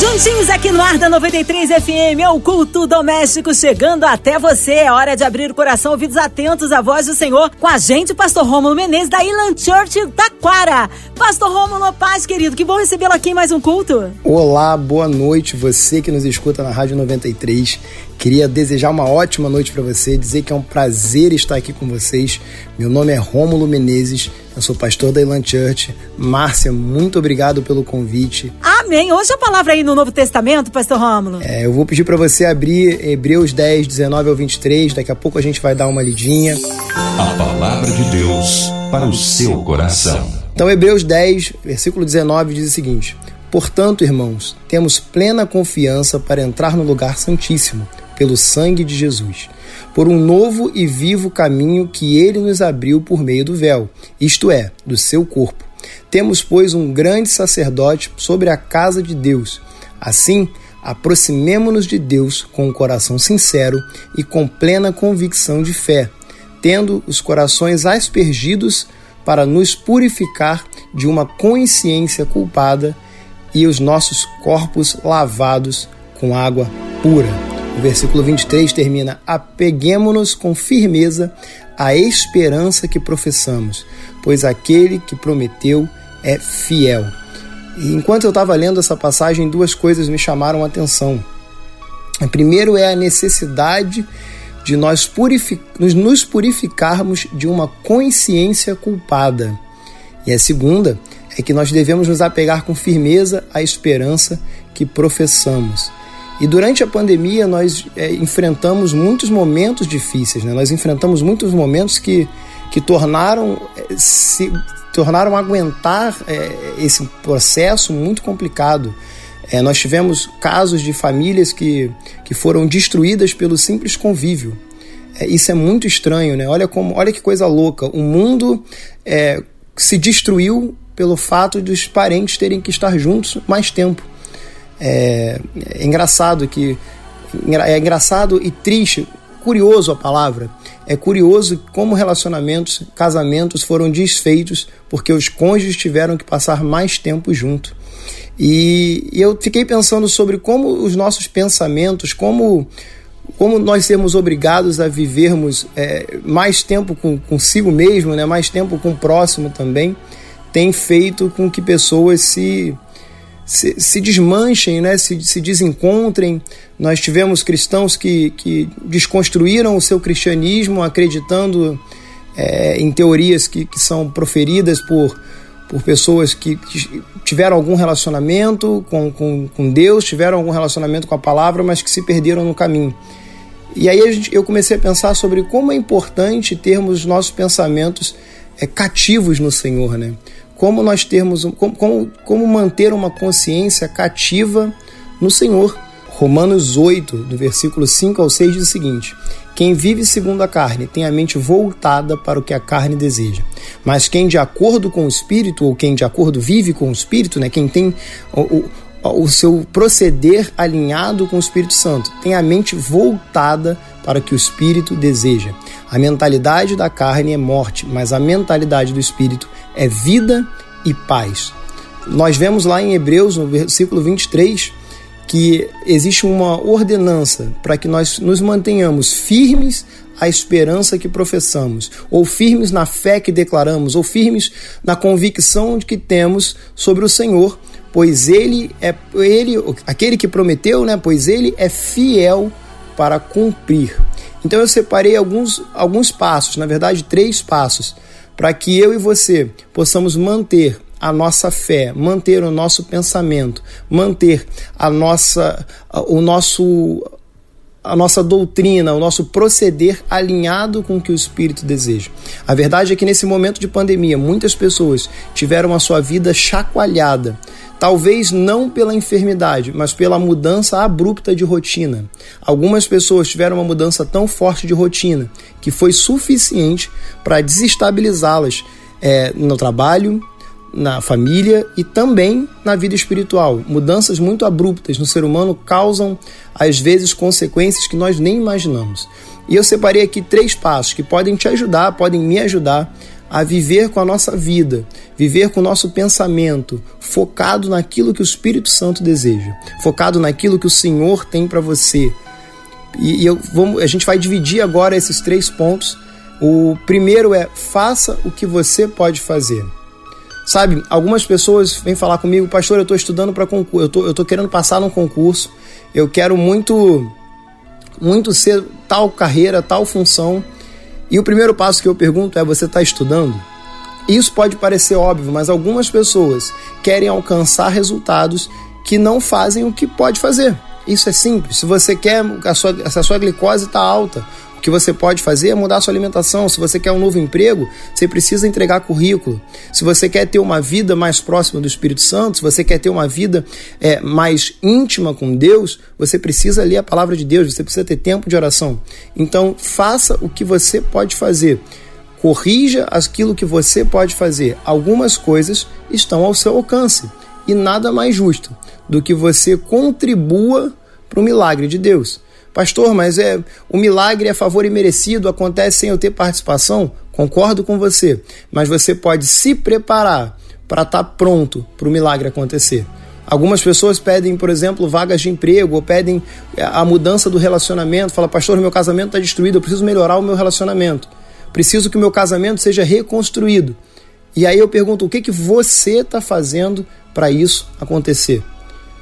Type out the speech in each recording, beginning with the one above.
Juntinhos aqui no ar da 93 FM, é o culto doméstico chegando até você. É hora de abrir o coração, ouvidos atentos à voz do Senhor. Com a gente, Pastor Rômulo Menezes, da Ilan Church Taquara. Pastor Rômulo, paz, querido, que bom recebê-lo aqui em mais um culto. Olá, boa noite, você que nos escuta na Rádio 93. Queria desejar uma ótima noite para você, dizer que é um prazer estar aqui com vocês. Meu nome é Rômulo Menezes, eu sou pastor da Elan Church. Márcia, muito obrigado pelo convite. Amém. Hoje a palavra aí no Novo Testamento, pastor Rômulo. É, eu vou pedir para você abrir Hebreus 10, 19 ao 23. Daqui a pouco a gente vai dar uma lidinha. A palavra de Deus para o seu coração. Então, Hebreus 10, versículo 19 diz o seguinte: Portanto, irmãos, temos plena confiança para entrar no lugar santíssimo pelo sangue de Jesus, por um novo e vivo caminho que ele nos abriu por meio do véu, isto é, do seu corpo. Temos, pois, um grande sacerdote sobre a casa de Deus. Assim, aproximemo-nos de Deus com um coração sincero e com plena convicção de fé, tendo os corações aspergidos para nos purificar de uma consciência culpada e os nossos corpos lavados com água pura. O versículo 23 termina: Apeguemo-nos com firmeza à esperança que professamos, pois aquele que prometeu é fiel. E enquanto eu estava lendo essa passagem, duas coisas me chamaram a atenção. O primeiro é a necessidade de nós purific... nos purificarmos de uma consciência culpada. E a segunda é que nós devemos nos apegar com firmeza à esperança que professamos. E durante a pandemia nós é, enfrentamos muitos momentos difíceis, né? nós enfrentamos muitos momentos que, que tornaram, é, se, tornaram aguentar é, esse processo muito complicado. É, nós tivemos casos de famílias que, que foram destruídas pelo simples convívio. É, isso é muito estranho, né? Olha, como, olha que coisa louca. O mundo é, se destruiu pelo fato dos parentes terem que estar juntos mais tempo. É, é engraçado que é engraçado e triste, curioso a palavra. É curioso como relacionamentos, casamentos foram desfeitos porque os cônjuges tiveram que passar mais tempo junto. E, e eu fiquei pensando sobre como os nossos pensamentos, como como nós sermos obrigados a vivermos é, mais tempo com, consigo mesmo, né, mais tempo com o próximo também, tem feito com que pessoas se se, se desmanchem, né? se, se desencontrem. Nós tivemos cristãos que, que desconstruíram o seu cristianismo acreditando é, em teorias que, que são proferidas por, por pessoas que, que tiveram algum relacionamento com, com, com Deus, tiveram algum relacionamento com a palavra, mas que se perderam no caminho. E aí gente, eu comecei a pensar sobre como é importante termos nossos pensamentos é, cativos no Senhor, né? Como nós termos como, como, como manter uma consciência cativa no Senhor. Romanos 8, do versículo 5 ao 6 diz o seguinte: Quem vive segundo a carne tem a mente voltada para o que a carne deseja. Mas quem de acordo com o espírito, ou quem de acordo vive com o espírito, né, quem tem o, o, o seu proceder alinhado com o Espírito Santo, tem a mente voltada para o que o espírito deseja. A mentalidade da carne é morte, mas a mentalidade do espírito é vida e paz. Nós vemos lá em Hebreus, no versículo 23, que existe uma ordenança para que nós nos mantenhamos firmes à esperança que professamos, ou firmes na fé que declaramos, ou firmes na convicção de que temos sobre o Senhor, pois ele é ele aquele que prometeu, né? Pois ele é fiel para cumprir. Então eu separei alguns alguns passos, na verdade três passos para que eu e você possamos manter a nossa fé, manter o nosso pensamento, manter a nossa, o nosso, a nossa doutrina, o nosso proceder alinhado com o que o Espírito deseja. A verdade é que nesse momento de pandemia, muitas pessoas tiveram a sua vida chacoalhada Talvez não pela enfermidade, mas pela mudança abrupta de rotina. Algumas pessoas tiveram uma mudança tão forte de rotina que foi suficiente para desestabilizá-las é, no trabalho, na família e também na vida espiritual. Mudanças muito abruptas no ser humano causam, às vezes, consequências que nós nem imaginamos. E eu separei aqui três passos que podem te ajudar, podem me ajudar a viver com a nossa vida, viver com o nosso pensamento, focado naquilo que o Espírito Santo deseja, focado naquilo que o Senhor tem para você. E, eu, vamos, a gente vai dividir agora esses três pontos. O primeiro é faça o que você pode fazer. Sabe, algumas pessoas vêm falar comigo, pastor, eu estou estudando para concurso, eu tô, eu tô querendo passar num concurso, eu quero muito, muito ser tal carreira, tal função. E o primeiro passo que eu pergunto é: você está estudando? Isso pode parecer óbvio, mas algumas pessoas querem alcançar resultados que não fazem o que pode fazer. Isso é simples. Se você quer a sua, se a sua glicose está alta, o que você pode fazer é mudar sua alimentação. Se você quer um novo emprego, você precisa entregar currículo. Se você quer ter uma vida mais próxima do Espírito Santo, se você quer ter uma vida é, mais íntima com Deus, você precisa ler a palavra de Deus, você precisa ter tempo de oração. Então, faça o que você pode fazer. Corrija aquilo que você pode fazer. Algumas coisas estão ao seu alcance. E nada mais justo do que você contribua para o milagre de Deus. Pastor, mas é o milagre é favor imerecido, acontece sem eu ter participação? Concordo com você, mas você pode se preparar para estar tá pronto para o milagre acontecer. Algumas pessoas pedem, por exemplo, vagas de emprego ou pedem é, a mudança do relacionamento. Fala, pastor, meu casamento está destruído, eu preciso melhorar o meu relacionamento. Preciso que o meu casamento seja reconstruído. E aí eu pergunto, o que, que você está fazendo para isso acontecer?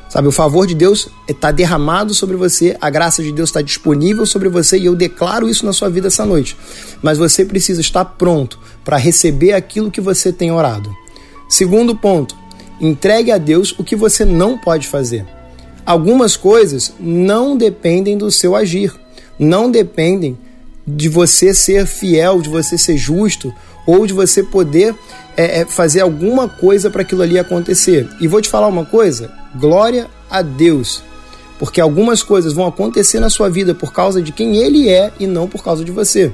Sabe, o favor de Deus está derramado sobre você, a graça de Deus está disponível sobre você e eu declaro isso na sua vida essa noite. Mas você precisa estar pronto para receber aquilo que você tem orado. Segundo ponto, entregue a Deus o que você não pode fazer. Algumas coisas não dependem do seu agir, não dependem de você ser fiel, de você ser justo ou de você poder é, é fazer alguma coisa para aquilo ali acontecer. E vou te falar uma coisa: glória a Deus, porque algumas coisas vão acontecer na sua vida por causa de quem Ele é e não por causa de você.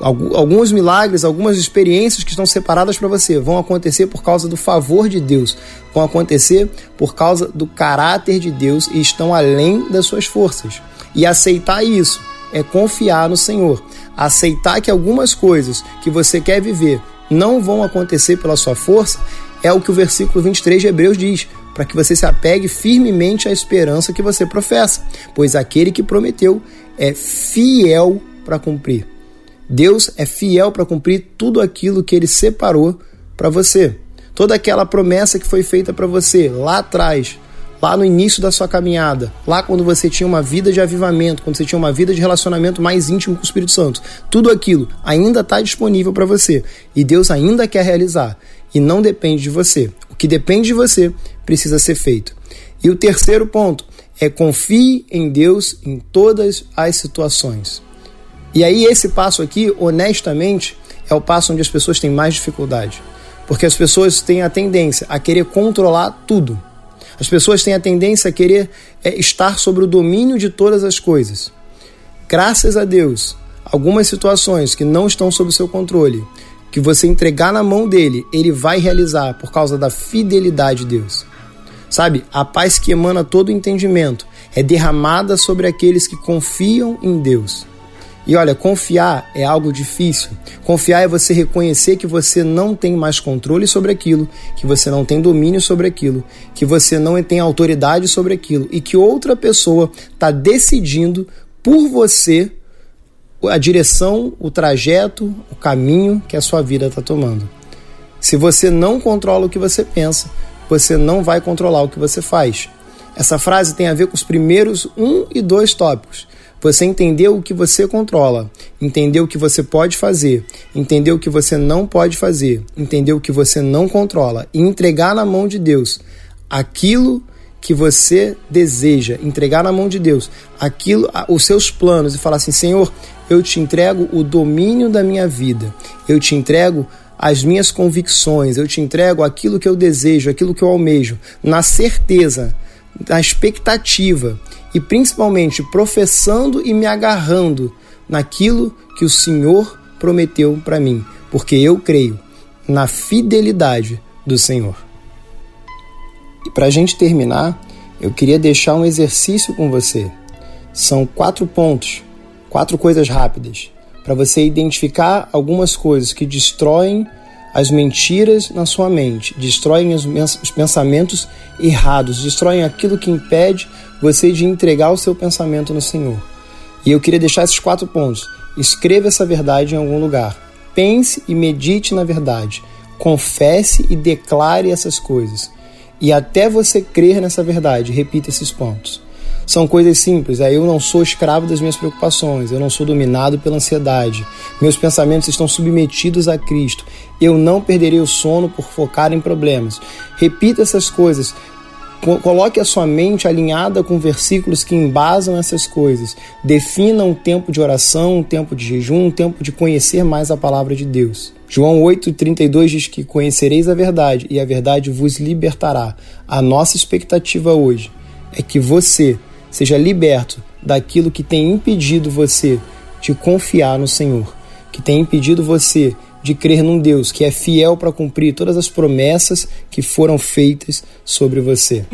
Alguns milagres, algumas experiências que estão separadas para você vão acontecer por causa do favor de Deus, vão acontecer por causa do caráter de Deus e estão além das suas forças. E aceitar isso é confiar no Senhor. Aceitar que algumas coisas que você quer viver não vão acontecer pela sua força, é o que o versículo 23 de Hebreus diz, para que você se apegue firmemente à esperança que você professa, pois aquele que prometeu é fiel para cumprir. Deus é fiel para cumprir tudo aquilo que ele separou para você. Toda aquela promessa que foi feita para você lá atrás, lá no início da sua caminhada, lá quando você tinha uma vida de avivamento, quando você tinha uma vida de relacionamento mais íntimo com o Espírito Santo, tudo aquilo ainda está disponível para você e Deus ainda quer realizar e não depende de você. O que depende de você precisa ser feito. E o terceiro ponto é confie em Deus em todas as situações. E aí esse passo aqui, honestamente, é o passo onde as pessoas têm mais dificuldade, porque as pessoas têm a tendência a querer controlar tudo. As pessoas têm a tendência a querer é, estar sobre o domínio de todas as coisas. Graças a Deus, algumas situações que não estão sob seu controle, que você entregar na mão dele, ele vai realizar por causa da fidelidade de Deus. Sabe, a paz que emana todo entendimento é derramada sobre aqueles que confiam em Deus. E olha, confiar é algo difícil. Confiar é você reconhecer que você não tem mais controle sobre aquilo, que você não tem domínio sobre aquilo, que você não tem autoridade sobre aquilo e que outra pessoa está decidindo por você a direção, o trajeto, o caminho que a sua vida está tomando. Se você não controla o que você pensa, você não vai controlar o que você faz. Essa frase tem a ver com os primeiros um e dois tópicos. Você entendeu o que você controla, entendeu o que você pode fazer, entendeu o que você não pode fazer, entendeu o que você não controla e entregar na mão de Deus aquilo que você deseja, entregar na mão de Deus aquilo, os seus planos e falar assim: Senhor, eu te entrego o domínio da minha vida, eu te entrego as minhas convicções, eu te entrego aquilo que eu desejo, aquilo que eu almejo, na certeza, na expectativa e principalmente professando e me agarrando naquilo que o Senhor prometeu para mim, porque eu creio na fidelidade do Senhor. E para a gente terminar, eu queria deixar um exercício com você. São quatro pontos, quatro coisas rápidas, para você identificar algumas coisas que destroem as mentiras na sua mente, destroem os pensamentos errados, destroem aquilo que impede você de entregar o seu pensamento no Senhor. E eu queria deixar esses quatro pontos. Escreva essa verdade em algum lugar. Pense e medite na verdade. Confesse e declare essas coisas. E até você crer nessa verdade, repita esses pontos. São coisas simples, é eu não sou escravo das minhas preocupações, eu não sou dominado pela ansiedade, meus pensamentos estão submetidos a Cristo, eu não perderei o sono por focar em problemas. Repita essas coisas, Coloque a sua mente alinhada com versículos que embasam essas coisas. Defina um tempo de oração, um tempo de jejum, um tempo de conhecer mais a palavra de Deus. João 8,32 diz que conhecereis a verdade e a verdade vos libertará. A nossa expectativa hoje é que você seja liberto daquilo que tem impedido você de confiar no Senhor, que tem impedido você de crer num Deus que é fiel para cumprir todas as promessas que foram feitas sobre você.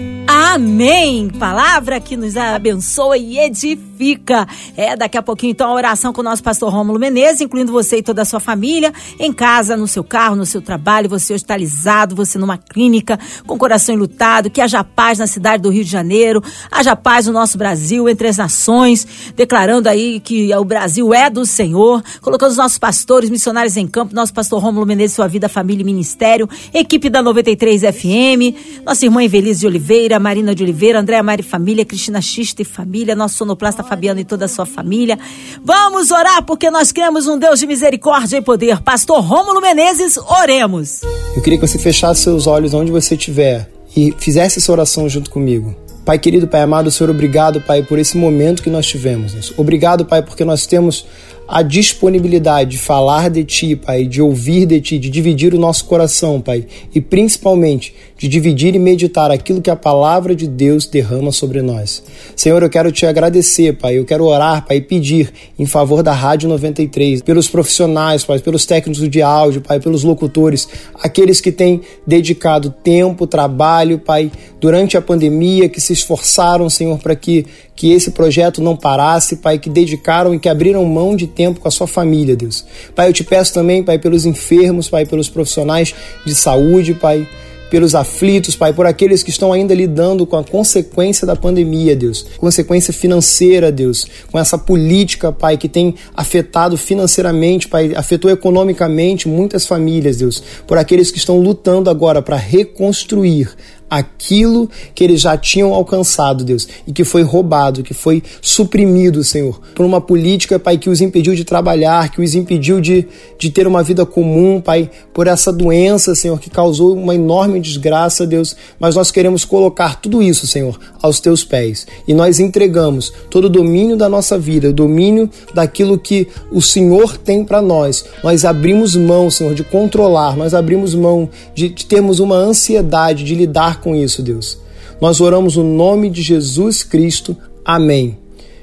Amém! Palavra que nos abençoa e edifica. É, daqui a pouquinho então a oração com o nosso pastor Rômulo Menezes, incluindo você e toda a sua família, em casa, no seu carro, no seu trabalho, você hospitalizado, você numa clínica, com coração enlutado, que haja paz na cidade do Rio de Janeiro, haja paz no nosso Brasil, entre as nações, declarando aí que o Brasil é do Senhor, colocando os nossos pastores, missionários em campo, nosso pastor Rômulo Menezes, sua vida, família e ministério, equipe da 93 FM, nossa irmã Evelise de Oliveira, Marina de Oliveira, Andréa Mari Família, Cristina Xista e família, nosso sonoplasta Fabiano e toda a sua família. Vamos orar porque nós cremos um Deus de misericórdia e poder. Pastor Rômulo Menezes, oremos. Eu queria que você fechasse seus olhos onde você estiver e fizesse essa oração junto comigo. Pai querido, Pai amado, Senhor, obrigado, Pai, por esse momento que nós tivemos. Obrigado, Pai, porque nós temos a disponibilidade de falar de Ti, Pai, de ouvir de Ti, de dividir o nosso coração, Pai, e principalmente de dividir e meditar aquilo que a palavra de Deus derrama sobre nós. Senhor, eu quero te agradecer, Pai, eu quero orar, Pai, e pedir em favor da Rádio 93, pelos profissionais, Pai, pelos técnicos de áudio, Pai, pelos locutores, aqueles que têm dedicado tempo, trabalho, Pai, durante a pandemia, que se esforçaram, Senhor, para que que esse projeto não parasse, Pai, que dedicaram e que abriram mão de tempo com a sua família, Deus. Pai, eu te peço também, Pai, pelos enfermos, Pai, pelos profissionais de saúde, Pai, pelos aflitos, Pai, por aqueles que estão ainda lidando com a consequência da pandemia, Deus, consequência financeira, Deus, com essa política, Pai, que tem afetado financeiramente, Pai, afetou economicamente muitas famílias, Deus, por aqueles que estão lutando agora para reconstruir aquilo que eles já tinham alcançado, Deus, e que foi roubado, que foi suprimido, Senhor, por uma política, Pai, que os impediu de trabalhar, que os impediu de, de ter uma vida comum, Pai, por essa doença, Senhor, que causou uma enorme desgraça, Deus. Mas nós queremos colocar tudo isso, Senhor, aos teus pés. E nós entregamos todo o domínio da nossa vida, o domínio daquilo que o Senhor tem para nós. Nós abrimos mão, Senhor, de controlar, nós abrimos mão de, de termos uma ansiedade de lidar com isso, Deus. Nós oramos no nome de Jesus Cristo. Amém.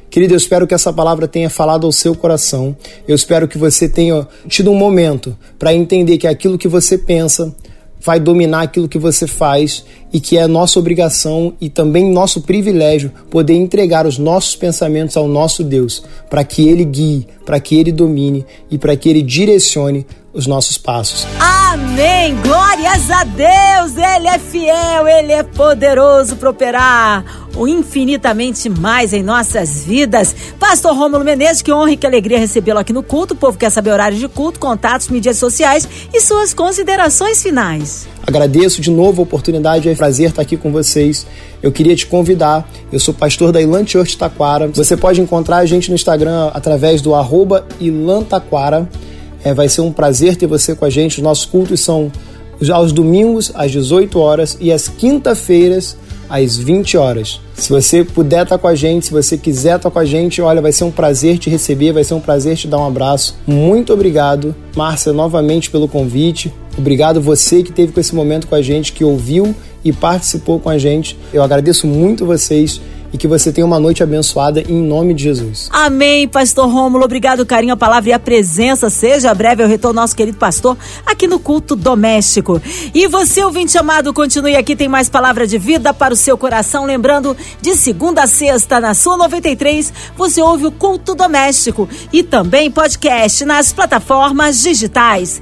Querido, eu espero que essa palavra tenha falado ao seu coração. Eu espero que você tenha tido um momento para entender que aquilo que você pensa vai dominar aquilo que você faz e que é nossa obrigação e também nosso privilégio poder entregar os nossos pensamentos ao nosso Deus, para que ele guie, para que ele domine e para que ele direcione os nossos passos. Amém! Glórias a Deus! Ele é fiel, ele é poderoso para operar o infinitamente mais em nossas vidas. Pastor Rômulo Menezes, que honra e que alegria recebê-lo aqui no culto. O povo quer saber horários de culto, contatos, mídias sociais e suas considerações finais. Agradeço de novo a oportunidade, é um prazer estar aqui com vocês. Eu queria te convidar, eu sou pastor da Ilan Church Taquara. Você pode encontrar a gente no Instagram através do arroba Ilantaquara. É, vai ser um prazer ter você com a gente. Os nossos cultos são aos domingos às 18 horas e às quinta-feiras às 20 horas. Se você puder estar com a gente, se você quiser estar com a gente, olha, vai ser um prazer te receber, vai ser um prazer te dar um abraço. Muito obrigado, Márcia, novamente pelo convite. Obrigado você que teve com esse momento com a gente, que ouviu e participou com a gente. Eu agradeço muito vocês e que você tenha uma noite abençoada em nome de Jesus. Amém, pastor Rômulo. Obrigado, carinho, a palavra e a presença. Seja breve eu retorno nosso querido pastor aqui no culto doméstico. E você, ouvinte amado, continue aqui, tem mais palavra de vida para o seu coração. Lembrando, de segunda a sexta, na sua 93, você ouve o culto doméstico e também podcast nas plataformas digitais.